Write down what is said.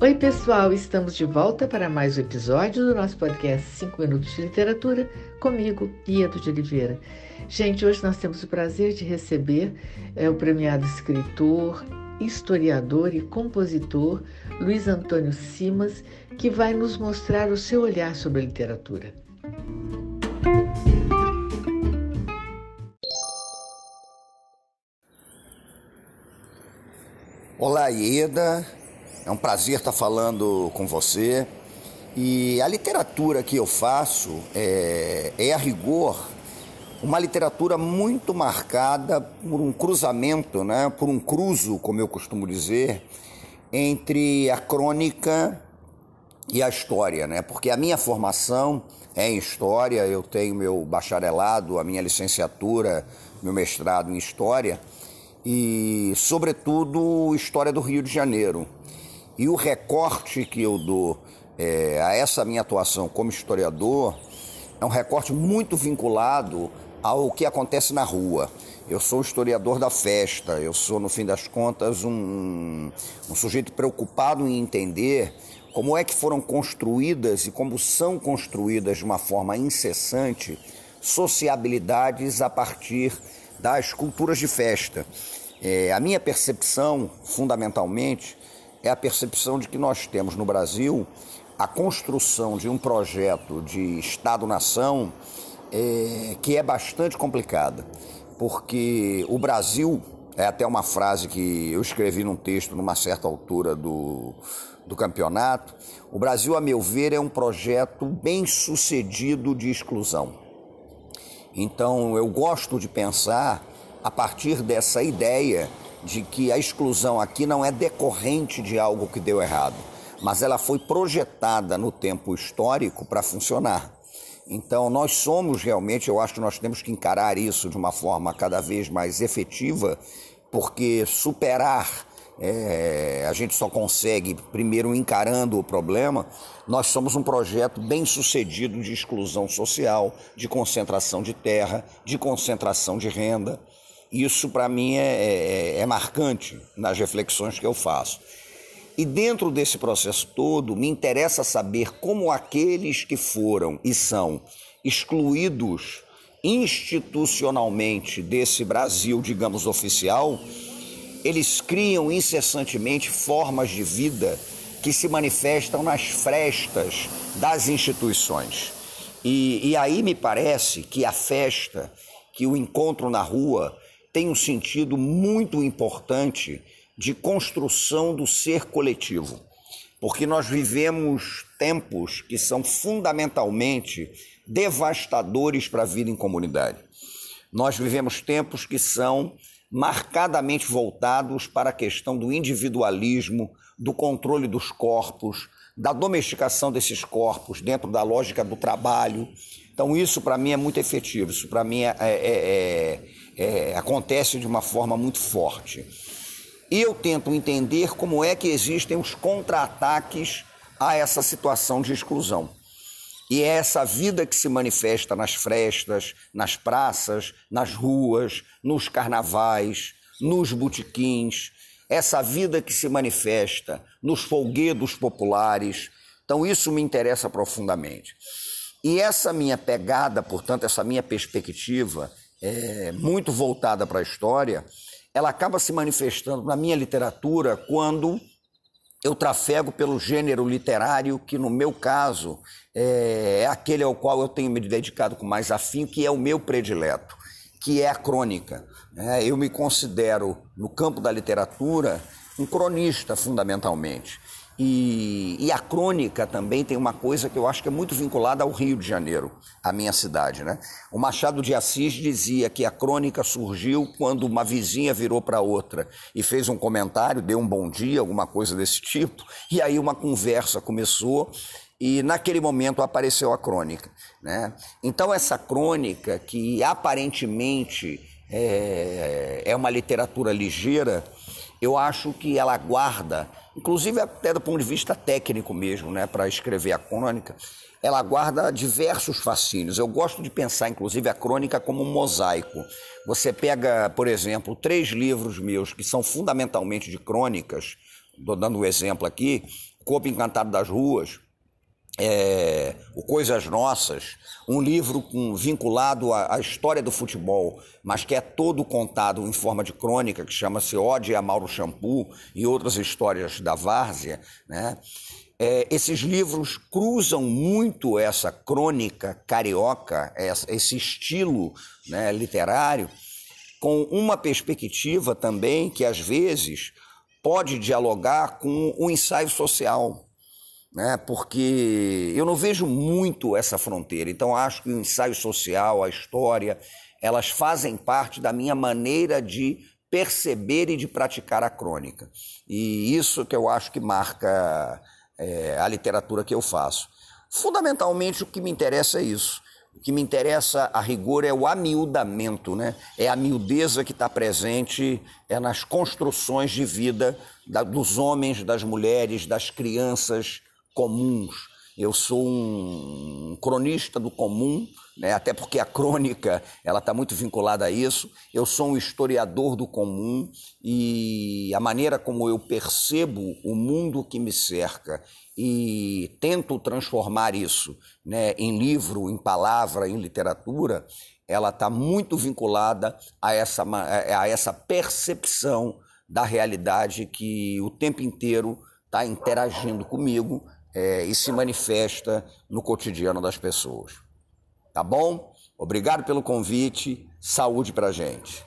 Oi, pessoal, estamos de volta para mais um episódio do nosso podcast 5 Minutos de Literatura, comigo, Iedo de Oliveira. Gente, hoje nós temos o prazer de receber é, o premiado escritor, historiador e compositor Luiz Antônio Simas, que vai nos mostrar o seu olhar sobre a literatura. Olá, Ieda. É um prazer estar falando com você. E a literatura que eu faço é, é, a rigor uma literatura muito marcada por um cruzamento, né, por um cruzo, como eu costumo dizer, entre a crônica e a história, né? Porque a minha formação é em história, eu tenho meu bacharelado, a minha licenciatura, meu mestrado em história e, sobretudo, história do Rio de Janeiro. E o recorte que eu dou é, a essa minha atuação como historiador é um recorte muito vinculado ao que acontece na rua. Eu sou historiador da festa, eu sou, no fim das contas, um, um sujeito preocupado em entender como é que foram construídas e como são construídas de uma forma incessante sociabilidades a partir das culturas de festa. É, a minha percepção, fundamentalmente, é a percepção de que nós temos no Brasil a construção de um projeto de Estado-nação é, que é bastante complicada, porque o Brasil, é até uma frase que eu escrevi num texto numa certa altura do, do campeonato, o Brasil, a meu ver, é um projeto bem sucedido de exclusão. Então eu gosto de pensar a partir dessa ideia de que a exclusão aqui não é decorrente de algo que deu errado, mas ela foi projetada no tempo histórico para funcionar. Então, nós somos realmente, eu acho que nós temos que encarar isso de uma forma cada vez mais efetiva, porque superar é, a gente só consegue primeiro encarando o problema. Nós somos um projeto bem sucedido de exclusão social, de concentração de terra, de concentração de renda. Isso, para mim, é, é, é marcante nas reflexões que eu faço. E dentro desse processo todo, me interessa saber como aqueles que foram e são excluídos institucionalmente desse Brasil, digamos, oficial, eles criam incessantemente formas de vida que se manifestam nas frestas das instituições. E, e aí me parece que a festa, que o encontro na rua, tem um sentido muito importante de construção do ser coletivo, porque nós vivemos tempos que são fundamentalmente devastadores para a vida em comunidade. Nós vivemos tempos que são marcadamente voltados para a questão do individualismo, do controle dos corpos, da domesticação desses corpos dentro da lógica do trabalho. Então, isso para mim é muito efetivo, isso para mim é, é, é, é, acontece de uma forma muito forte. E eu tento entender como é que existem os contra-ataques a essa situação de exclusão. E é essa vida que se manifesta nas frestas, nas praças, nas ruas, nos carnavais, nos botequins, essa vida que se manifesta nos folguedos populares. Então, isso me interessa profundamente. E essa minha pegada, portanto, essa minha perspectiva, é, muito voltada para a história, ela acaba se manifestando na minha literatura quando eu trafego pelo gênero literário que, no meu caso, é, é aquele ao qual eu tenho me dedicado com mais afim, que é o meu predileto, que é a crônica. É, eu me considero, no campo da literatura, um cronista, fundamentalmente. E, e, a crônica também tem uma coisa que eu acho que é muito vinculada ao Rio de Janeiro, a minha cidade. Né? O Machado de Assis dizia que a crônica surgiu quando uma vizinha virou para outra e fez um comentário, deu um bom dia, alguma coisa desse tipo, e aí uma conversa começou e naquele momento apareceu a crônica. Né? Então, essa crônica, que aparentemente é, é uma literatura ligeira, eu acho que ela guarda, inclusive até do ponto de vista técnico mesmo, né, para escrever a crônica, ela guarda diversos fascínios. Eu gosto de pensar, inclusive, a crônica como um mosaico. Você pega, por exemplo, três livros meus que são fundamentalmente de crônicas, estou dando um exemplo aqui, Corpo Encantado das Ruas, é, o Coisas Nossas, um livro com, vinculado à, à, história do futebol, mas que é todo contado em forma de crônica, que chama-se Ode a Mauro Shampoo e outras histórias da Várzea. Né? É, esses livros cruzam muito essa crônica carioca, esse estilo né, literário, com uma perspectiva também que às vezes pode dialogar com o ensaio social né? porque eu não vejo muito essa fronteira. Então, acho que o ensaio social, a história, elas fazem parte da minha maneira de perceber e de praticar a crônica. E isso que eu acho que marca é, a literatura que eu faço. Fundamentalmente, o que me interessa é isso. O que me interessa a rigor é o amiudamento, né? É a miudeza que está presente é nas construções de vida da, dos homens, das mulheres, das crianças, comuns. Eu sou um cronista do comum, né? até porque a crônica ela está muito vinculada a isso. Eu sou um historiador do comum e a maneira como eu percebo o mundo que me cerca e tento transformar isso né, em livro, em palavra, em literatura, ela está muito vinculada a essa, a essa percepção da realidade que o tempo inteiro está interagindo comigo é, e se manifesta no cotidiano das pessoas. Tá bom? Obrigado pelo convite. Saúde pra gente.